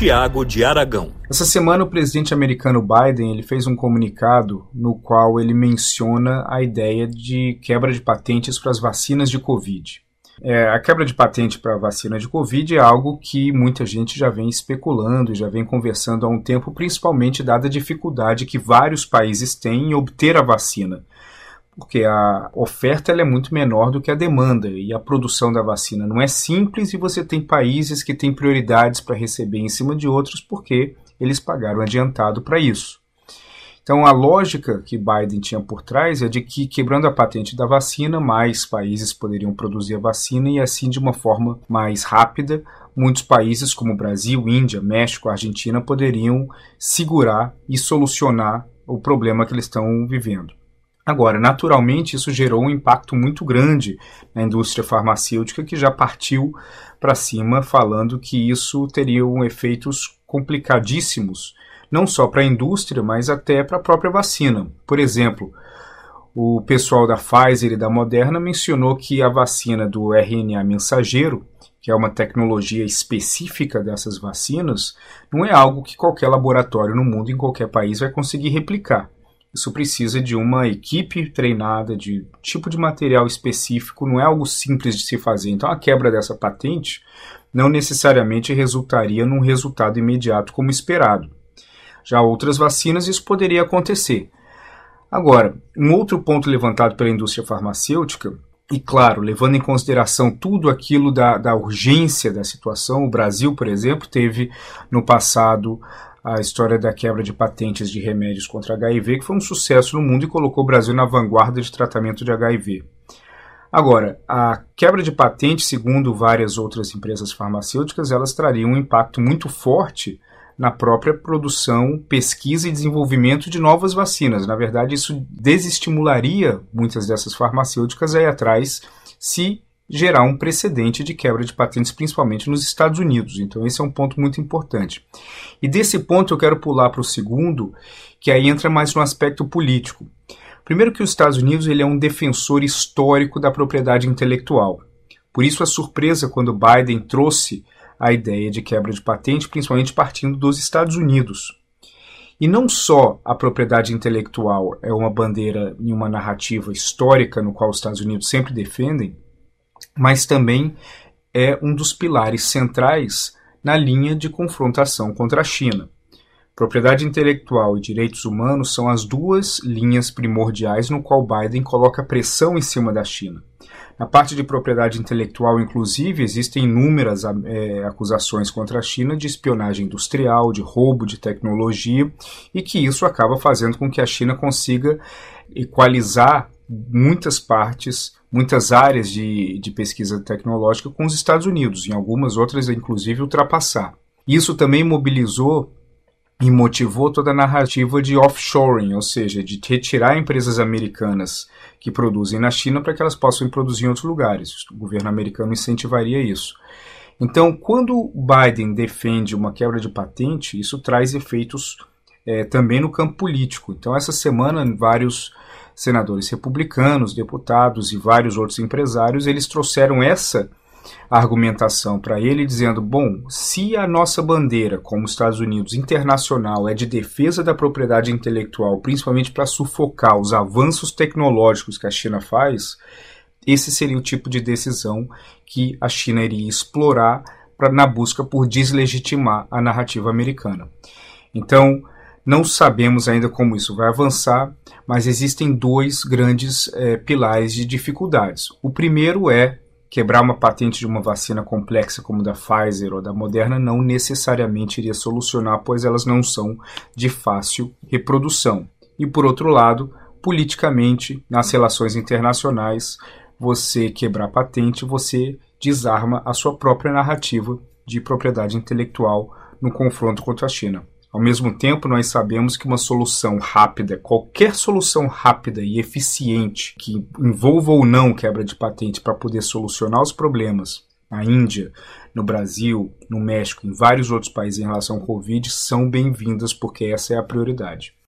Tiago de Aragão. Essa semana o presidente americano Biden ele fez um comunicado no qual ele menciona a ideia de quebra de patentes para as vacinas de Covid. É, a quebra de patente para a vacina de Covid é algo que muita gente já vem especulando, já vem conversando há um tempo, principalmente dada a dificuldade que vários países têm em obter a vacina porque a oferta é muito menor do que a demanda e a produção da vacina não é simples e você tem países que têm prioridades para receber em cima de outros porque eles pagaram adiantado para isso. Então a lógica que Biden tinha por trás é de que quebrando a patente da vacina, mais países poderiam produzir a vacina e assim de uma forma mais rápida, muitos países como Brasil, Índia, México, Argentina poderiam segurar e solucionar o problema que eles estão vivendo. Agora, naturalmente, isso gerou um impacto muito grande na indústria farmacêutica, que já partiu para cima falando que isso teria um efeitos complicadíssimos, não só para a indústria, mas até para a própria vacina. Por exemplo, o pessoal da Pfizer e da Moderna mencionou que a vacina do RNA mensageiro, que é uma tecnologia específica dessas vacinas, não é algo que qualquer laboratório no mundo, em qualquer país, vai conseguir replicar. Isso precisa de uma equipe treinada, de tipo de material específico, não é algo simples de se fazer. Então, a quebra dessa patente não necessariamente resultaria num resultado imediato como esperado. Já outras vacinas, isso poderia acontecer. Agora, um outro ponto levantado pela indústria farmacêutica, e claro, levando em consideração tudo aquilo da, da urgência da situação, o Brasil, por exemplo, teve no passado a história da quebra de patentes de remédios contra HIV, que foi um sucesso no mundo e colocou o Brasil na vanguarda de tratamento de HIV. Agora, a quebra de patente, segundo várias outras empresas farmacêuticas, elas trariam um impacto muito forte na própria produção, pesquisa e desenvolvimento de novas vacinas. Na verdade, isso desestimularia muitas dessas farmacêuticas a ir atrás se gerar um precedente de quebra de patentes, principalmente nos Estados Unidos. Então, esse é um ponto muito importante. E desse ponto eu quero pular para o segundo, que aí entra mais no aspecto político. Primeiro que os Estados Unidos ele é um defensor histórico da propriedade intelectual. Por isso a surpresa quando Biden trouxe a ideia de quebra de patente, principalmente partindo dos Estados Unidos. E não só a propriedade intelectual é uma bandeira e uma narrativa histórica no qual os Estados Unidos sempre defendem, mas também é um dos pilares centrais na linha de confrontação contra a China. Propriedade intelectual e direitos humanos são as duas linhas primordiais no qual Biden coloca pressão em cima da China. Na parte de propriedade intelectual, inclusive, existem inúmeras é, acusações contra a China de espionagem industrial, de roubo de tecnologia, e que isso acaba fazendo com que a China consiga equalizar muitas partes muitas áreas de, de pesquisa tecnológica com os Estados Unidos, em algumas outras, inclusive, ultrapassar. Isso também mobilizou e motivou toda a narrativa de offshoring, ou seja, de retirar empresas americanas que produzem na China para que elas possam produzir em outros lugares. O governo americano incentivaria isso. Então, quando Biden defende uma quebra de patente, isso traz efeitos é, também no campo político. Então, essa semana, vários senadores republicanos, deputados e vários outros empresários, eles trouxeram essa argumentação para ele, dizendo: bom, se a nossa bandeira, como Estados Unidos internacional, é de defesa da propriedade intelectual, principalmente para sufocar os avanços tecnológicos que a China faz, esse seria o tipo de decisão que a China iria explorar pra, na busca por deslegitimar a narrativa americana. Então, não sabemos ainda como isso vai avançar, mas existem dois grandes é, pilares de dificuldades. O primeiro é quebrar uma patente de uma vacina complexa como da Pfizer ou da Moderna não necessariamente iria solucionar, pois elas não são de fácil reprodução. E por outro lado, politicamente, nas relações internacionais, você quebrar patente, você desarma a sua própria narrativa de propriedade intelectual no confronto contra a China. Ao mesmo tempo, nós sabemos que uma solução rápida, qualquer solução rápida e eficiente que envolva ou não quebra de patente para poder solucionar os problemas na Índia, no Brasil, no México, em vários outros países em relação ao Covid, são bem-vindas porque essa é a prioridade.